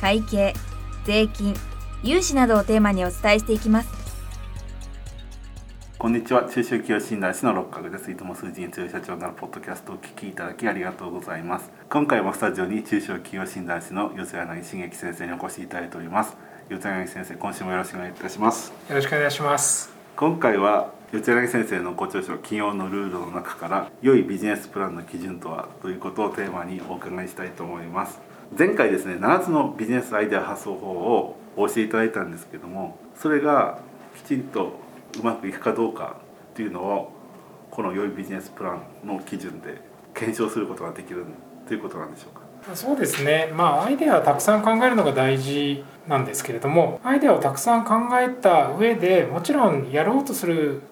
会計税金融資などをテーマにお伝えしていきます。こんにちは。中小企業診断士の六角です。いつも数字に強い社長になるポッドキャストをお聞きいただきありがとうございます。今回もスタジオに中小企業診断士の四柳茂樹先生にお越しいただいております。四柳先生今週もよろしくお願いいたします。よろしくお願いします。今回は四柳先生のご著書企業のルールの中から良いビジネスプランの基準とはということをテーマにお伺いしたいと思います前回ですね7つのビジネスアイデア発想法を教えいただいたんですけどもそれがきちんとうまくいくかどうかっていうのをこの良いビジネスプランの基準で検証することができるということなんでしょうか。そうですね。まあアイデアをたくさん考えるのが大事なんですけれどもアイデアをたくさん考えた上でもちろんやろうとする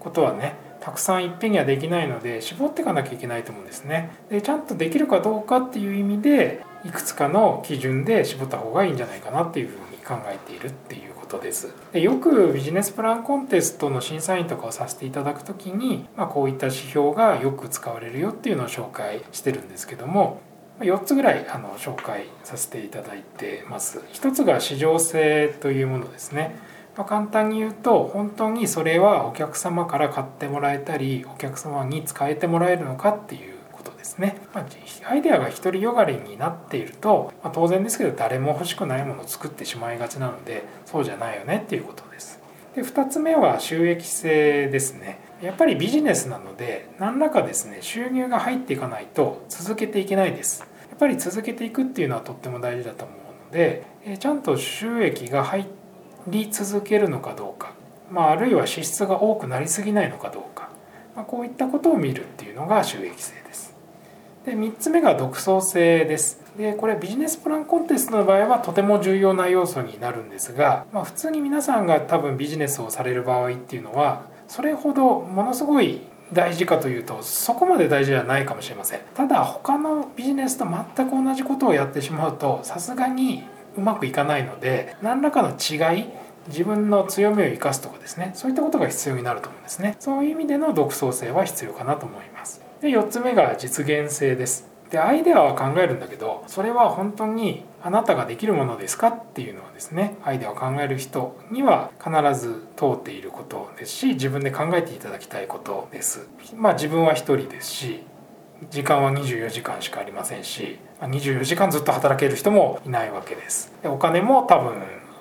ことはねたくさんいっぺんにはできないので絞っていかなきゃいけないと思うんですね。でちゃんとできるかどうかっていう意味でいくつかの基準で絞った方がいいんじゃないかなっていうふうに考えているっていうことです。でよくビジネスプランコンテストの審査員とかをさせていただく時に、まあ、こういった指標がよく使われるよっていうのを紹介してるんですけども4つぐらいあの紹介させていただいてます。1つが市場性というものですね。まあ、簡単に言うと本当にそれはお客様から買ってもらえたりお客様に使えてもらえるのかっていうですね、まあ、アイデアが独りよがりになっていると、まあ、当然ですけど誰も欲しくないものを作ってしまいがちなのでそうじゃないよねっていうことです。で2つ目は収益性ですね。やっぱりビジネスなので何らかですね収入が入っていかないと続けていけないです。やっぱり続けていくっていうのはとっても大事だと思うのでちゃんと収益が入り続けるのかどうか、まあ、あるいは支出が多くなりすぎないのかどうか、まあ、こういったことを見るっていうのが収益性です。で3つ目が独創性です。でこれビジネスプランコンテストの場合はとても重要な要素になるんですが、まあ、普通に皆さんが多分ビジネスをされる場合っていうのはそれほどものすごい大事かというとそこまで大事ではないかもしれません。ただ他のビジネスと全く同じことをやってしまうとさすがにうまくいかないので何らかの違い自分の強みを生かすとかですねそういったことが必要になると思うんですね。そういう意味での独創性は必要かなと思います。で4つ目が実現性です。でアイデアは考えるんだけどそれは本当にあなたができるものですかっていうのはですねアイデアを考える人には必ず通っていることですし自分で考えていただきたいことです。まあ自分は一人ですし時間は24時間しかありませんし24時間ずっと働ける人もいないわけです。でお金も多分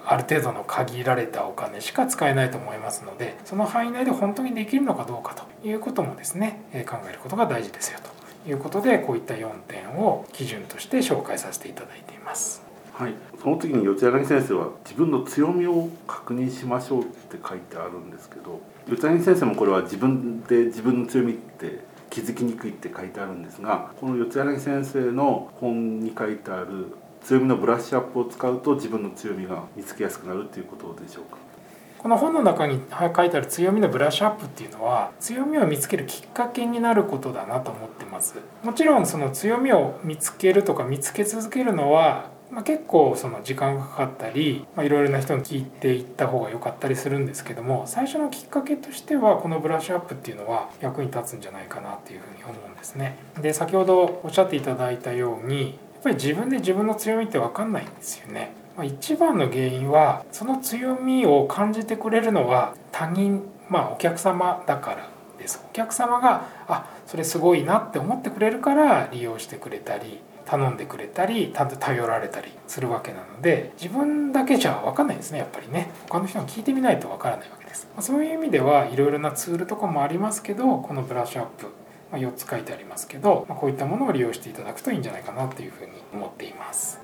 ある程度の限られたお金しか使えないと思いますのでその範囲内で本当にできるのかどうかということもですね考えることが大事ですよということでこういった4点を基準として紹介させていただいています。はい、その時に四柳先生は自分の強みを確認しましょうって書いてあるんですけど四柳先生もこれは自分で自分の強みって気づきにくいって書いてあるんですがこの四柳先生の本に書いてある強みのブラッシュアップを使うと自分の強みが見つけやすくなるということでしょうか？この本の中に書いてある強みのブラッシュアップっていうのは強みを見つけるきっかけになることだなと思ってますもちろんその強みを見つけるとか見つけ続けるのはまあ、結構その時間がかかったりいろいろな人に聞いていった方が良かったりするんですけども最初のきっかけとしてはこのブラッシュアップっていうのは役に立つんじゃないかなっていうふうに思うんですね。で先ほどおっしゃっていただいたようにぱり自分で自分の強みって分かんないんですよね。まあ、一番の原因はその強みを感じてくれるのは他人まあお客様だからです。お客様があそれすごいなって思ってくれるから利用してくれたり頼んでくれたり頼られたりするわけなので自分だけじゃ分かんないですねやっぱりね。他の人に聞いてみないと分からないわけです。まそういう意味ではいろいろなツールとかもありますけどこのブラッシュアップま4つ書いてありますけどまこういったものを利用していただくといいんじゃないかなというふうに思っています。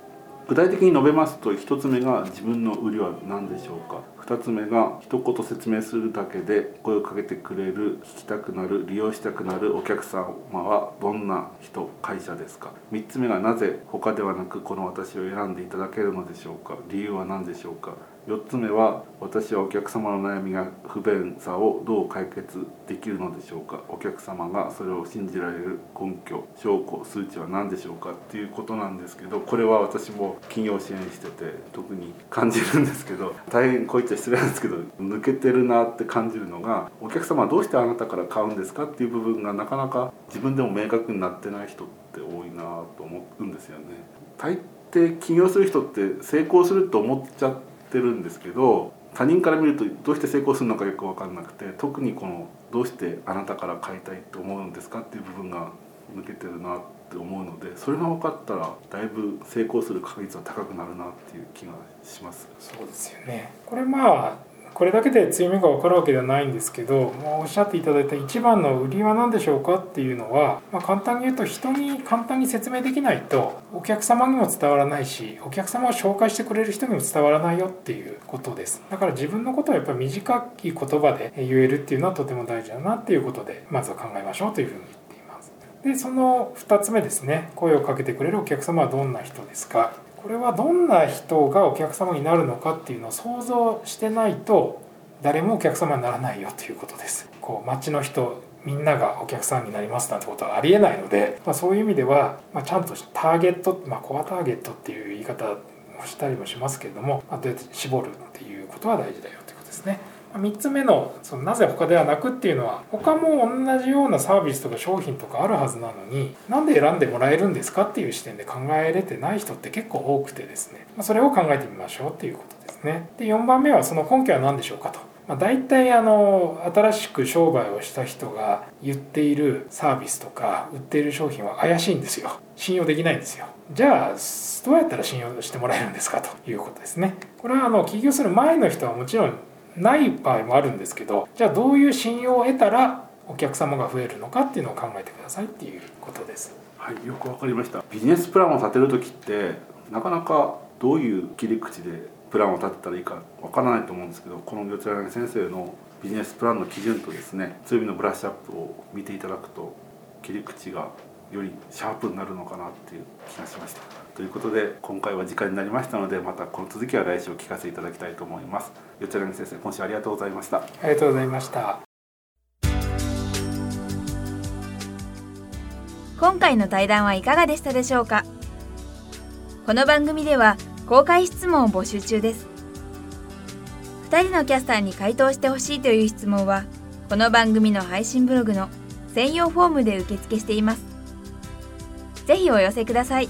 具体的に述べますと1つ目が自分の売りは何でしょうか？2つ目が一言説明するだけで声をかけてくれる聞きたくなる利用したくなるお客様はどんな人会社ですか？3つ目がなぜ他ではなくこの私を選んでいただけるのでしょうか？理由は何でしょうか？4つ目は私はお客様の悩みや不便さをどう解決できるのでしょうか？お客様がそれを信じられる根拠証拠数値は何でしょうかっていうことなんですけどこれは私も企業支援してて特に感じるんですけど大変こういっちゃ失礼なんですけど抜けてるなって感じるのがお客様はどうしてあなたから買うんですかっていう部分がなかなか自分でも明確になってない人って多いなと思うんですよね。大抵起業する人って成功すると思っちゃってってるんですけど他人から見るとどうして成功するのかよく分かんなくて特にこのどうしてあなたから買いたいと思うんですかっていう部分が抜けてるなって思うのでそれが分かったらだいぶ成功する確率は高くなるなっていう気がします。そうですよねこれまあこれだけで強みが分かるわけではないんですけど、まあ、おっしゃっていただいた一番の売りは何でしょうかっていうのは、まあ、簡単に言うと人に簡単に説明できないとお客様にも伝わらないしお客様を紹介してくれる人にも伝わらないよっていうことです。だから自分のことをやっぱり短い言葉で言えるっていうのはとても大事だなっていうことでまずは考えましょうというふうに言っています。でその2つ目ですね。声をかけてくれるお客様はどんな人ですか？これはどんな人がお客様になるのかっていうのを想像してないと誰もお客様にならないよということです。こう街の人みんながお客さんになりますなんてことはありえないので、まあ、そういう意味では、まあ、ちゃんとターゲット、まあ、コアターゲットっていう言い方をしたりもしますけれども、まあ、どうやって絞るっていうことは大事だよということですね。3つ目のそのなぜ他ではなくっていうのは他も同じようなサービスとか商品とかあるはずなのになんで選んでもらえるんですかっていう視点で考えれてない人って結構多くてですねそれを考えてみましょうっていうことですね。で4番目はその根拠は何でしょうかと。まあ、大体あの新しく商売をした人が言っているサービスとか売っている商品は怪しいんですよ信用できないんですよじゃあどうやったら信用してもらえるんですかということですねこれはあの起業する前の人はもちろんない場合もあるんですけどじゃあどういう信用を得たらお客様が増えるのかっていうのを考えてくださいっていうことです。はい、よくわかりました。ビジネスプランを立てる時ってなかなかどういう切り口でプランを立てたらいいかわからないと思うんですけど、この四谷先生のビジネスプランの基準とですね、強みのブラッシュアップを見ていただくと切り口がよりシャープになるのかなっていう気がしました。ということで今回は時間になりましたのでまたこの続きは来週お聞かせいただきたいと思います。四谷先生今週ありがとうございました。ありがとうございました。今回の対談はいかがでしたでしょうか？この番組では公開質問を募集中です。2人のキャスターに回答してほしいという質問はこの番組の配信ブログの専用フォームで受付しています。ぜひお寄せください。